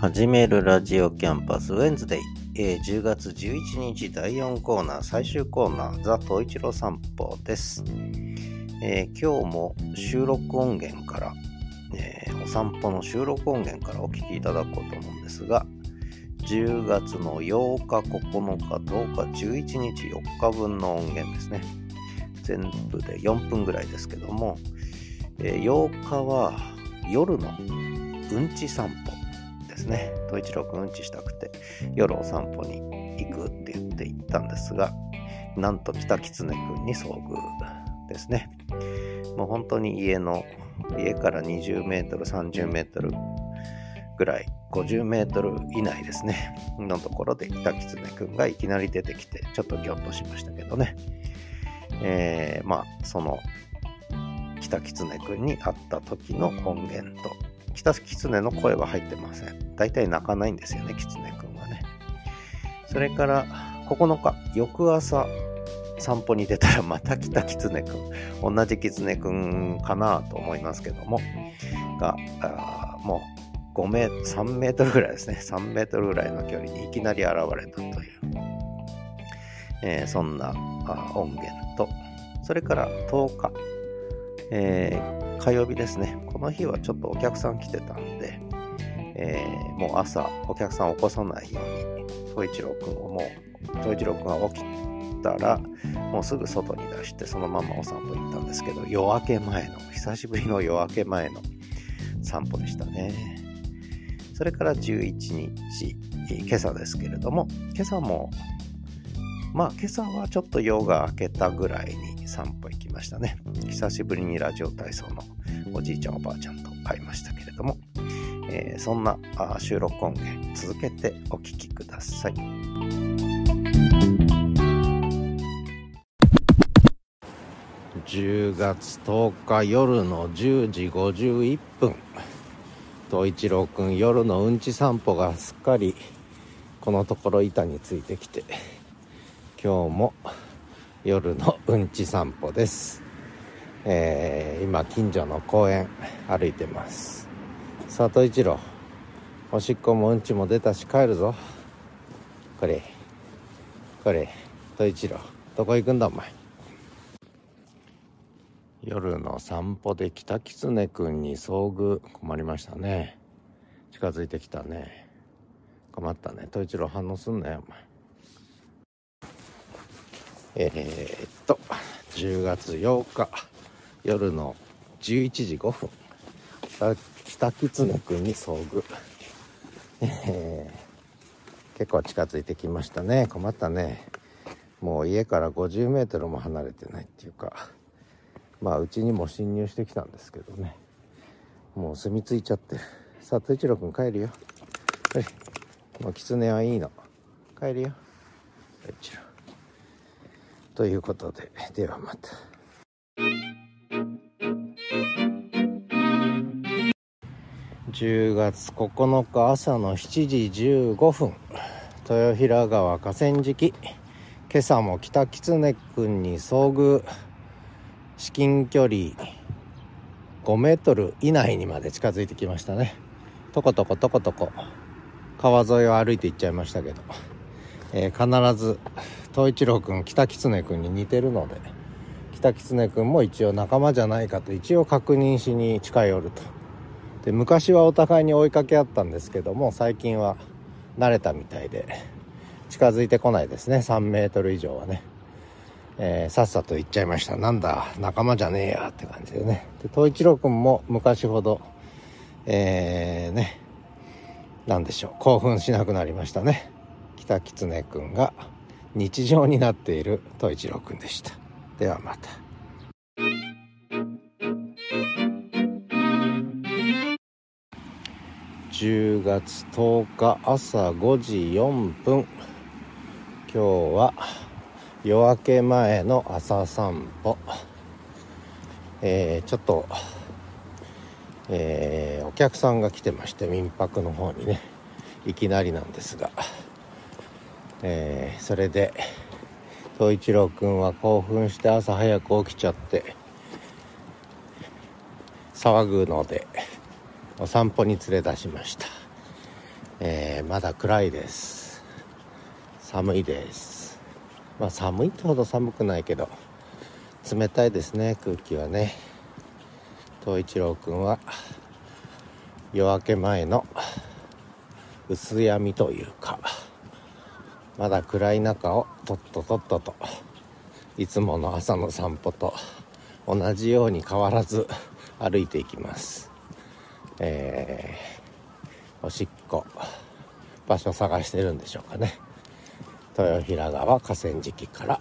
始めるラジオキャンパスウェンズデイ、えー、10月11日第4コーナー。最終コーナーザ・トイチロ散歩です、えー、今日も収録音源から、えー、お散歩の収録音源からお聞きいただこうと思うんですが10月の8日、9日、10日、11日、4日分の音源ですね。全部で4分ぐらいですけども、えー、8日は夜のうんち散歩。ね。統一郎くんうんちしたくて夜お散歩に行くって言って行ったんですが、なんと北狐くんに遭遇ですね。もう本当に家の、家から20メートル、30メートルぐらい、50メートル以内ですね、のところで北狐くんがいきなり出てきて、ちょっとギョッとしましたけどね。えー、まあ、その北狐くんに会った時の音源と、北狐の声は入ってません。大体泣かないんですよね、狐くんはね。それから9日、翌朝、散歩に出たらまた来た狐くん。同じ狐くんかなと思いますけども、が、もう5メートル、3メートルぐらいですね。3メートルぐらいの距離にいきなり現れたという、えー、そんな音源と、それから10日、えー、火曜日ですね。この日はちょっとお客さん来てたんで、えー、もう朝お客さん起こさないように、東一郎くんをもう、東一郎くんが起きたら、もうすぐ外に出してそのままお散歩行ったんですけど、夜明け前の、久しぶりの夜明け前の散歩でしたね。それから11日、今朝ですけれども、今朝も、まあ今朝はちょっと夜が明けたぐらいに散歩行きましたね。久しぶりにラジオ体操のおじいちゃんおばあちゃんと会いましたけれども、えー、そんな収録音源続けてお聴きください。10月10日夜の10時51分東一郎くん夜のうんち散歩がすっかりこのところ板についてきて今日も夜のうんち散歩です、えー、今近所の公園歩いてます。里一郎おしっこもうんちも出たし帰るぞ。これこれ東一郎どこ行くんだお前。夜の散歩で北狐くんに遭遇。困りましたね。近づいてきたね。困ったね。統一郎反応すんなよお前。えー、っと10月8日夜の11時5分。北狐くんに遭遇、えー、結構近づいてきましたね。困ったね。もう家から50メートルも離れてないっていうか。まあうちにも侵入してきたんですけどね。もう住み着いちゃって。るさあ一郎くん帰るよ。はい。もう狐はいいの。帰るよ。一郎。ということでではまた。10月9日朝の7時15分。豊平川河川敷。今朝も北狐くんに遭遇。至近距離。5メートル以内にまで近づいてきましたね。とことことことこ川沿いを歩いて行っちゃいましたけど、えー、必ず東一郎くん北狐くんに似てるので北狐くんも一応仲間じゃないかと一応確認しに近寄るとで昔はお互いに追いかけ合ったんですけども最近は慣れたみたいで近づいてこないですね3メートル以上はねえー、さっさと行っちゃいました。なんだ、仲間じゃねえやって感じでね。で、東一郎くんも昔ほど、えー、ね、なんでしょう、興奮しなくなりましたね。北狐くんが日常になっている東一郎くんでした。ではまた。10月10日朝5時4分今日は夜明け前の朝散歩えー、ちょっとえー、お客さんが来てまして民泊の方にねいきなりなんですが、えー、それで東一郎くんは興奮して朝早く起きちゃって騒ぐのでお散歩に連れ出しました。えー、まだ暗いです。寒いです。まあ寒いってほど寒くないけど冷たいですね空気はね。東一郎くんは夜明け前の薄闇というか。まだ暗い中をとっととっとといつもの朝の散歩と同じように変わらず歩いていきます。えー、おしっこ場所探してるんでしょうかね。豊平川河川敷から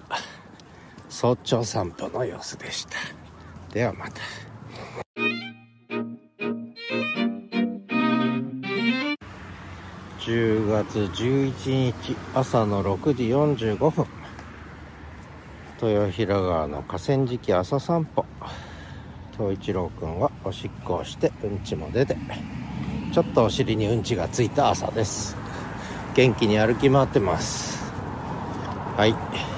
早朝散歩の様子でした。ではまた。10月11日朝の6時45分。豊平川の河川敷朝散歩。東一郎くんはおしっこをしてうんちも出て。ちょっとお尻にうんちがついた朝です。元気に歩き回ってます。はい。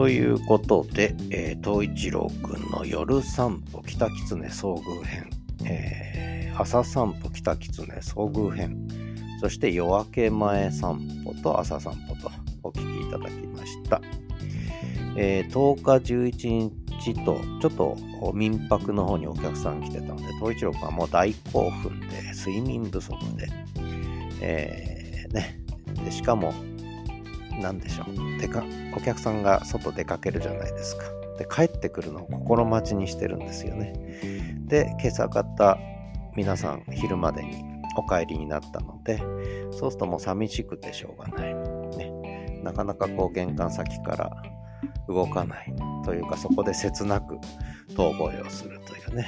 ということで、えー、東一郎くんの夜散歩北狐遭遇編、えー、朝散歩北狐遭遇編、そして夜明け前散歩と朝散歩とお聞きいただきました。えー、10日11日と、ちょっと民泊の方にお客さん来てたので、東一郎くんはもう大興奮で、睡眠不足で、えー、ね、でしかも何でしょう。でか、お客さんが外出かけるじゃないですか。で、帰ってくるのを心待ちにしてるんですよね。で、今朝方、皆さん昼までにお帰りになったので、そうするともう寂しくてしょうがない。ね、なかなかこう玄関先から動かないというか、そこで切なく遠吠えをするというね。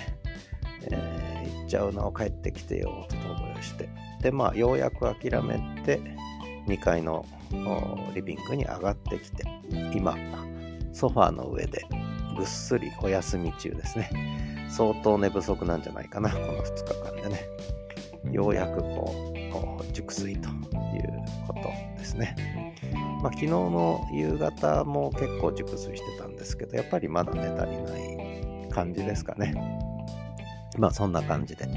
えー、行っちゃうの帰ってきてよと遠吠えをして。で、まあ、ようやく諦めて、2階のリビングに上がってきて、今、ソファーの上でぐっすりお休み中ですね。相当寝不足なんじゃないかな、この2日間でね。ようやくこう、熟睡ということですね。まあ、昨日の夕方も結構熟睡してたんですけど、やっぱりまだ寝足りない感じですかね。まあそんな感じで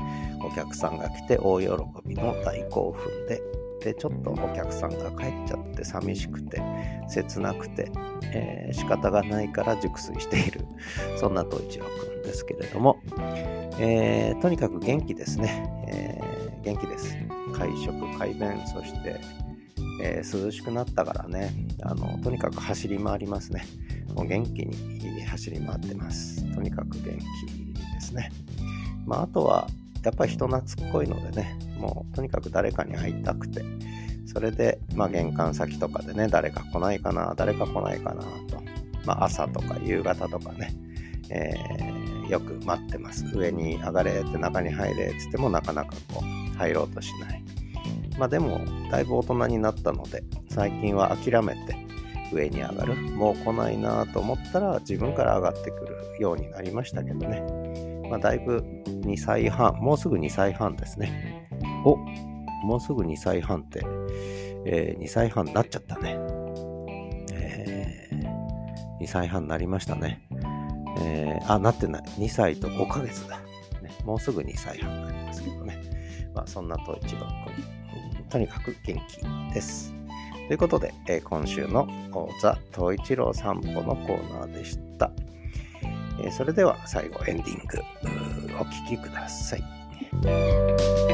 お客さんが来て大喜びの大興奮ででちょっとお客さんが帰っちゃって寂しくて切なくて、えー、仕方がないから熟睡している。そんな東一郎くんですけれども、えー、とにかく元気ですね、えー、元気です。会食会弁そして、えー、涼しくなったからね。あのとにかく走り回りますね。もう元気に走り回ってます。とにかく元気ですね。まああとはやっぱり人懐っこいのでね、もうとにかく誰かに会いたくて、それで、まあ、玄関先とかでね、誰か来ないかな、誰か来ないかなと、まあ、朝とか夕方とかね、えー、よく待ってます。上に上がれって中に入れって言ってもなかなかこう入ろうとしない。まあでも、だいぶ大人になったので、最近は諦めて上に上がる。もう来ないなと思ったら自分から上がってくるようになりましたけどね。まあだいぶ2歳半、もうすぐ2歳半ですね。お、もうすぐ2歳半って、えー、2歳半になっちゃったね。えー、2歳半になりましたね。えー、あ、なってない。2歳と5ヶ月だ。ね、もうすぐ2歳半になりますけどね。まあ、そんな東一郎くん、とにかく元気です。ということで、えー、今週のザ・東一郎散歩のコーナーでした。それでは最後エンディングお聴きください。